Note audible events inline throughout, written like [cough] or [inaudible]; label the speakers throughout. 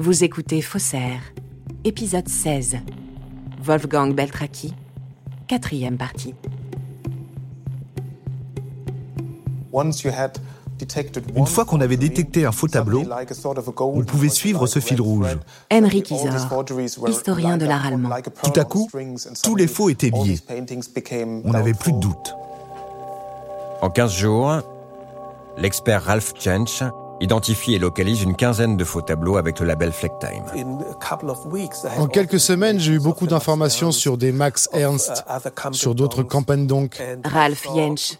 Speaker 1: Vous écoutez Faussaire, épisode 16. Wolfgang Beltraki, quatrième partie.
Speaker 2: Une fois qu'on avait détecté un faux tableau, on pouvait suivre ce fil rouge.
Speaker 1: Henrik Isor, historien de l'art allemand.
Speaker 2: Tout à coup, tous les faux étaient liés. On n'avait plus de doute.
Speaker 3: En 15 jours, l'expert Ralph Chench identifie et localise une quinzaine de faux tableaux avec le label Flecktime.
Speaker 4: En quelques semaines, j'ai eu beaucoup d'informations sur des Max Ernst, sur d'autres donc.
Speaker 1: Ralph Jentsch,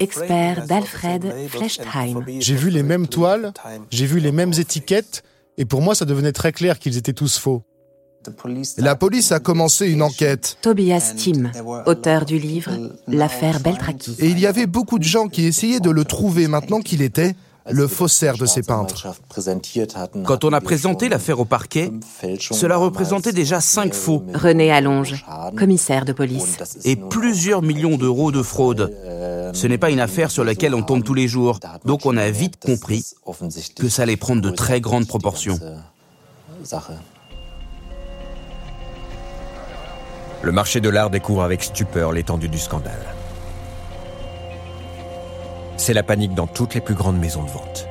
Speaker 1: expert d'Alfred Flechtheim.
Speaker 4: J'ai vu les mêmes toiles, j'ai vu les mêmes étiquettes, et pour moi, ça devenait très clair qu'ils étaient tous faux.
Speaker 5: La police a commencé une enquête.
Speaker 1: Tobias Tim, auteur du livre L'affaire Beltraki.
Speaker 5: Et il y avait beaucoup de gens qui essayaient de le trouver maintenant qu'il était le faussaire de ces peintres.
Speaker 6: Quand on a présenté l'affaire au parquet, cela représentait déjà cinq faux.
Speaker 1: René Allonge, commissaire de police.
Speaker 6: Et plusieurs millions d'euros de fraude. Ce n'est pas une affaire sur laquelle on tombe tous les jours, donc on a vite compris que ça allait prendre de très grandes proportions.
Speaker 3: Le marché de l'art découvre avec stupeur l'étendue du scandale. C'est la panique dans toutes les plus grandes maisons de vente.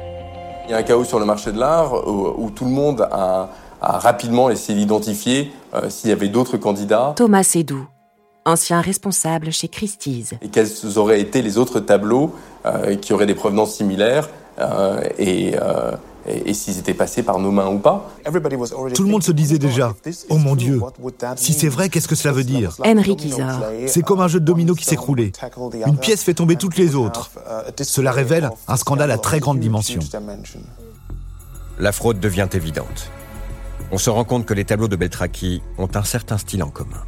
Speaker 7: Il y a un chaos sur le marché de l'art où, tout le monde a, rapidement essayé d'identifier euh, s'il y avait d'autres candidats.
Speaker 1: Thomas Sédou, ancien responsable chez Christie's.
Speaker 7: Et quels auraient été les autres tableaux euh, qui auraient des provenances similaires euh, et, et, s'ils étaient passés par nos mains ou pas.
Speaker 2: Tout le monde se disait déjà Oh mon Dieu, si c'est vrai, qu'est-ce que cela veut dire? C'est comme un jeu de domino qui s'écroulait. Une pièce fait tomber toutes les autres. Cela révèle un scandale à très grande dimension.
Speaker 3: La fraude devient évidente. On se rend compte que les tableaux de Beltraki ont un certain style en commun.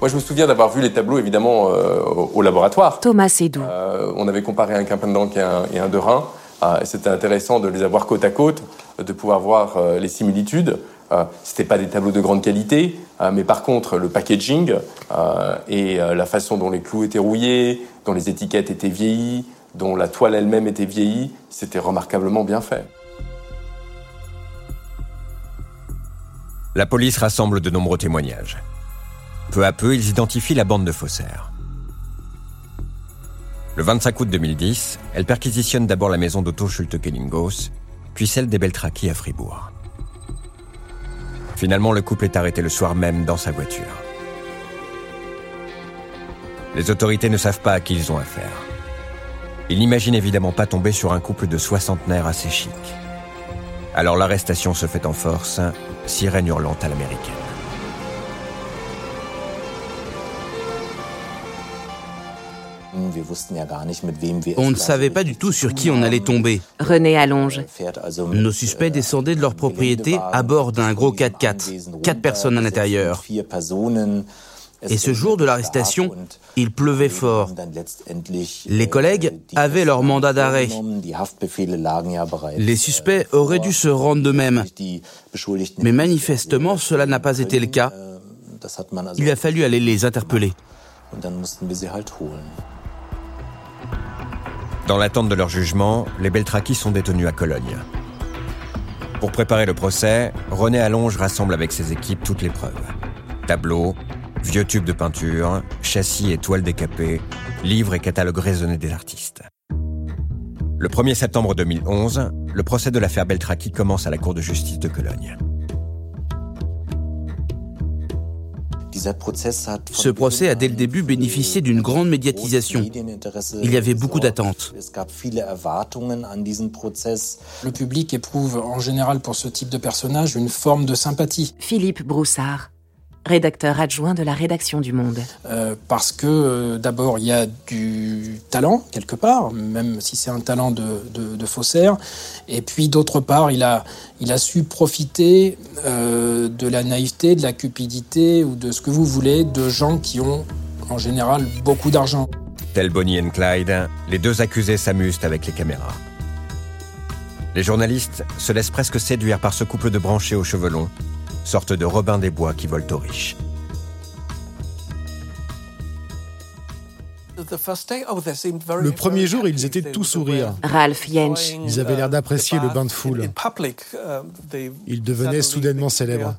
Speaker 7: Moi, je me souviens d'avoir vu les tableaux, évidemment, euh, au, laboratoire.
Speaker 1: Thomas Sédou.
Speaker 7: Euh, on avait comparé un Quimpendant et un, et un de Rhin. Euh, C'était intéressant de les avoir côte à côte, de pouvoir voir euh, les similitudes. Euh, C'était pas des tableaux de grande qualité, euh, mais par contre, le packaging et la façon dont les clous étaient rouillés, dont les étiquettes étaient vieillies, dont la toile elle-même était vieillie, c'était remarquablement bien fait.
Speaker 3: La police rassemble de nombreux témoignages. Peu à peu, ils identifient la bande de faussaires. Le 25 août 2010, elle perquisitionne d'abord la maison d'Otto Schulte-Kellinghaus, puis celle des Beltraki à Fribourg. Finalement, le couple est arrêté le soir même dans sa voiture. Les autorités ne savent pas à qui ils ont affaire. Ils n'imaginent évidemment pas tomber sur un couple de soixantenaires assez chic. Alors l'arrestation se fait en force, sirène hurlante à l'américaine.
Speaker 6: On ne savait pas du tout sur qui on allait tomber.
Speaker 1: René Allonge.
Speaker 6: Nos suspects descendaient de leur propriété à bord d'un gros 4x4. Quatre personnes à l'intérieur. Et ce jour de l'arrestation, il pleuvait fort. Les collègues avaient leur mandat d'arrêt. Les suspects auraient dû se rendre d'eux-mêmes. Mais manifestement, cela n'a pas été le cas. Il a fallu aller les interpeller.
Speaker 3: Dans l'attente de leur jugement, les Beltraki sont détenus à Cologne. Pour préparer le procès, René Allonge rassemble avec ses équipes toutes les preuves. Tableaux, vieux tubes de peinture, châssis et toiles décapées, livres et catalogues raisonnés des artistes. Le 1er septembre 2011, le procès de l'affaire Beltraki commence à la Cour de justice de Cologne.
Speaker 6: Ce procès a dès le début bénéficié d'une grande médiatisation. Il y avait beaucoup d'attentes.
Speaker 8: Le public éprouve en général pour ce type de personnage une forme de sympathie.
Speaker 1: Philippe Broussard rédacteur adjoint de la rédaction du Monde.
Speaker 8: Euh, parce que euh, d'abord, il y a du talent, quelque part, même si c'est un talent de, de, faussaire. Et puis d'autre part, il a, il a su profiter euh, de la naïveté, de la cupidité ou de ce que vous voulez de gens qui ont en général beaucoup d'argent.
Speaker 3: Tel Bonnie et Clyde, les deux accusés s'amusent avec les caméras. Les journalistes se laissent presque séduire par ce couple de branchés aux cheveux longs sorte de Robin des Bois qui vole aux riches.
Speaker 4: Le premier jour, ils étaient tout sourire.
Speaker 1: Ralph Jensch.
Speaker 4: Ils avaient l'air d'apprécier le bain de foule. Ils devenaient soudainement célèbres.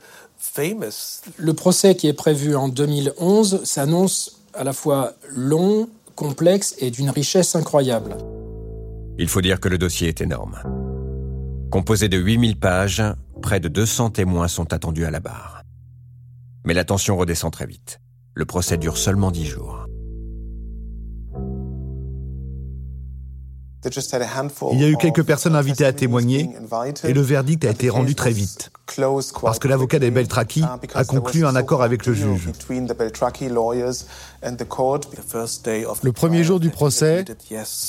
Speaker 8: Le procès qui est prévu en 2011 s'annonce à la fois long, complexe et d'une richesse incroyable.
Speaker 3: Il faut dire que le dossier est énorme. Composé de 8000 pages, près de 200 témoins sont attendus à la barre. Mais la tension redescend très vite. Le procès dure seulement 10 jours.
Speaker 2: Il y a eu quelques personnes invitées à témoigner et le verdict a été rendu très vite. Parce que l'avocat des Beltraki a conclu un accord avec le juge.
Speaker 4: Le premier jour du procès,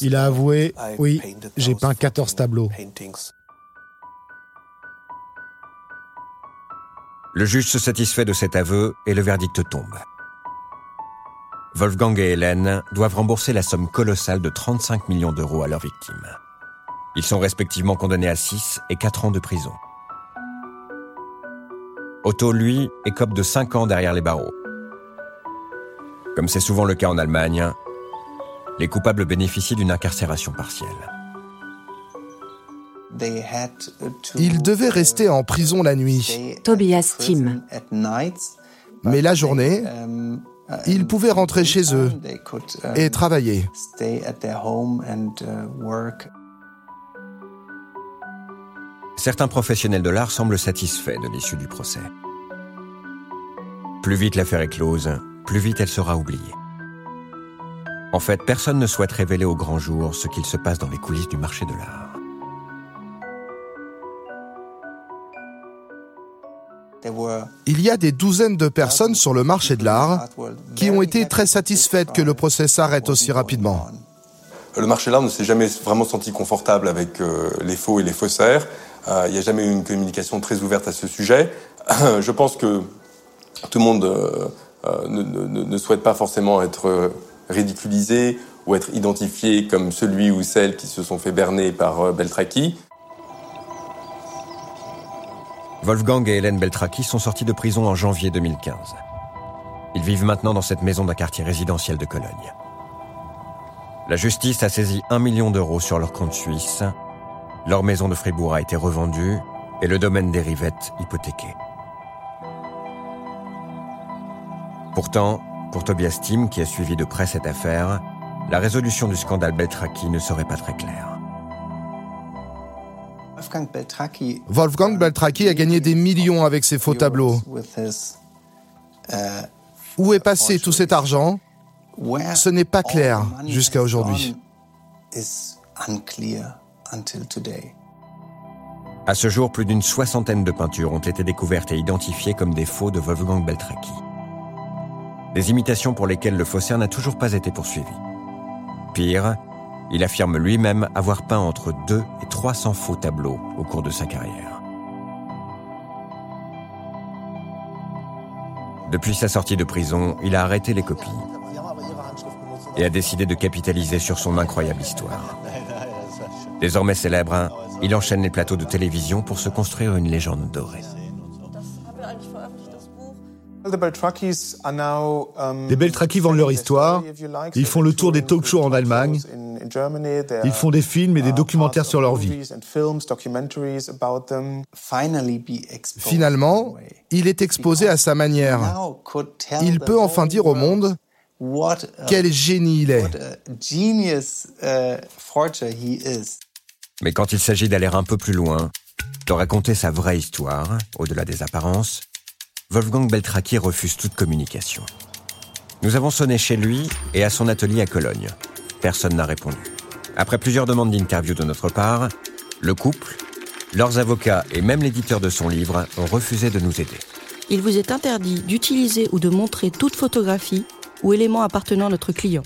Speaker 4: il a avoué Oui, j'ai peint 14 tableaux.
Speaker 3: Le juge se satisfait de cet aveu et le verdict tombe. Wolfgang et Hélène doivent rembourser la somme colossale de 35 millions d'euros à leurs victimes. Ils sont respectivement condamnés à 6 et 4 ans de prison. Otto, lui, écope de 5 ans derrière les barreaux. Comme c'est souvent le cas en Allemagne, les coupables bénéficient d'une incarcération partielle.
Speaker 5: Ils devaient rester en prison la nuit.
Speaker 1: Tobias Tim.
Speaker 5: Mais la journée, ils pouvaient rentrer chez eux et travailler.
Speaker 3: Certains professionnels de l'art semblent satisfaits de l'issue du procès. Plus vite l'affaire est close, plus vite elle sera oubliée. En fait, personne ne souhaite révéler au grand jour ce qu'il se passe dans les coulisses du marché de l'art.
Speaker 5: Il y a des douzaines de personnes sur le marché de l'art qui ont été très satisfaites que le procès s'arrête aussi rapidement.
Speaker 7: Le marché de l'art ne s'est jamais vraiment senti confortable avec euh, les faux et les faussaires. Euh, il n'y a jamais eu une communication très ouverte à ce sujet. [clears throat] Je pense que tout le monde euh, ne, ne, souhaite pas forcément être ridiculisé ou être identifié comme celui ou celle qui se sont fait berner par Beltraki.
Speaker 3: Wolfgang et Hélène Beltraki sont sortis de prison en janvier 2015. Ils vivent maintenant dans cette maison d'un quartier résidentiel de Cologne. La justice a saisi un million d'euros sur leur compte suisse. Leur maison de Fribourg a été revendue et le domaine des Rivettes hypothéqué. Pourtant, pour Tobias Tim, qui a suivi de près cette affaire, la résolution du scandale Beltraki ne serait pas très claire.
Speaker 5: Wolfgang Beltraki a gagné des millions avec ses faux tableaux. Où est passé tout cet argent? Ce n'est pas clair jusqu'à aujourd'hui.
Speaker 3: À ce jour, plus d'une soixantaine de peintures ont été découvertes et identifiées comme des faux de Wolfgang Beltraki. Des imitations pour lesquelles le faussaire n'a toujours pas été poursuivi. Pire, il affirme lui-même avoir peint entre 2 et 300 faux tableaux au cours de sa carrière. Depuis sa sortie de prison, il a arrêté les copies et a décidé de capitaliser sur son incroyable histoire. Désormais célèbre, il enchaîne les plateaux de télévision pour se construire une légende dorée.
Speaker 2: Les Beltraki vendent leur histoire, ils font le tour des talk shows en Allemagne, ils font des films et des documentaires sur leur vie.
Speaker 5: Finalement, il est exposé à sa manière. Il peut enfin dire au monde quel génie il est.
Speaker 3: Mais quand il s'agit d'aller un peu plus loin, de raconter sa vraie histoire, au-delà des apparences, Wolfgang Beltraki refuse toute communication. Nous avons sonné chez lui et à son atelier à Cologne. Personne n'a répondu. Après plusieurs demandes d'interview de notre part, le couple, leurs avocats et même l'éditeur de son livre ont refusé de nous aider.
Speaker 9: Il vous est interdit d'utiliser ou de montrer toute photographie ou élément appartenant à notre client.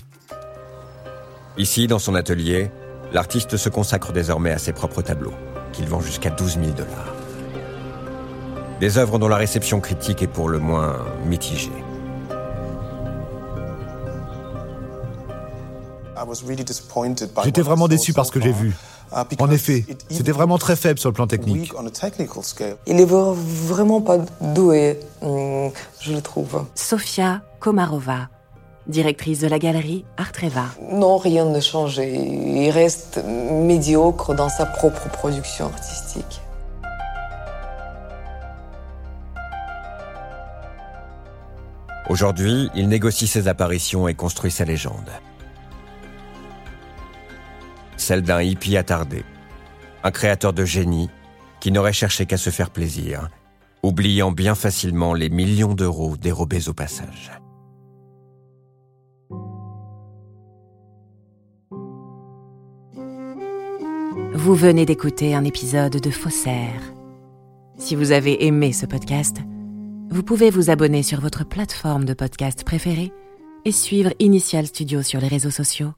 Speaker 3: Ici, dans son atelier, l'artiste se consacre désormais à ses propres tableaux, qu'il vend jusqu'à 12 000 dollars. Des œuvres dont la réception critique est pour le moins mitigée.
Speaker 2: J'étais vraiment déçu par ce que j'ai vu. En effet, c'était vraiment très faible sur le plan technique.
Speaker 10: Il est vraiment pas doué, hum, je le trouve.
Speaker 1: Sofia Komarova. directrice de la galerie Artreva.
Speaker 10: Non, rien ne changé. Il reste médiocre dans sa propre production artistique.
Speaker 3: Aujourd'hui, il négocie ses apparitions et construit sa légende. Celle d'un hippie attardé, un créateur de génie qui n'aurait cherché qu'à se faire plaisir, oubliant bien facilement les millions d'euros dérobés au passage.
Speaker 1: Vous venez d'écouter un épisode de Faussaire. Si vous avez aimé ce podcast, vous pouvez vous abonner sur votre plateforme de podcast préférée et suivre Initial Studio sur les réseaux sociaux.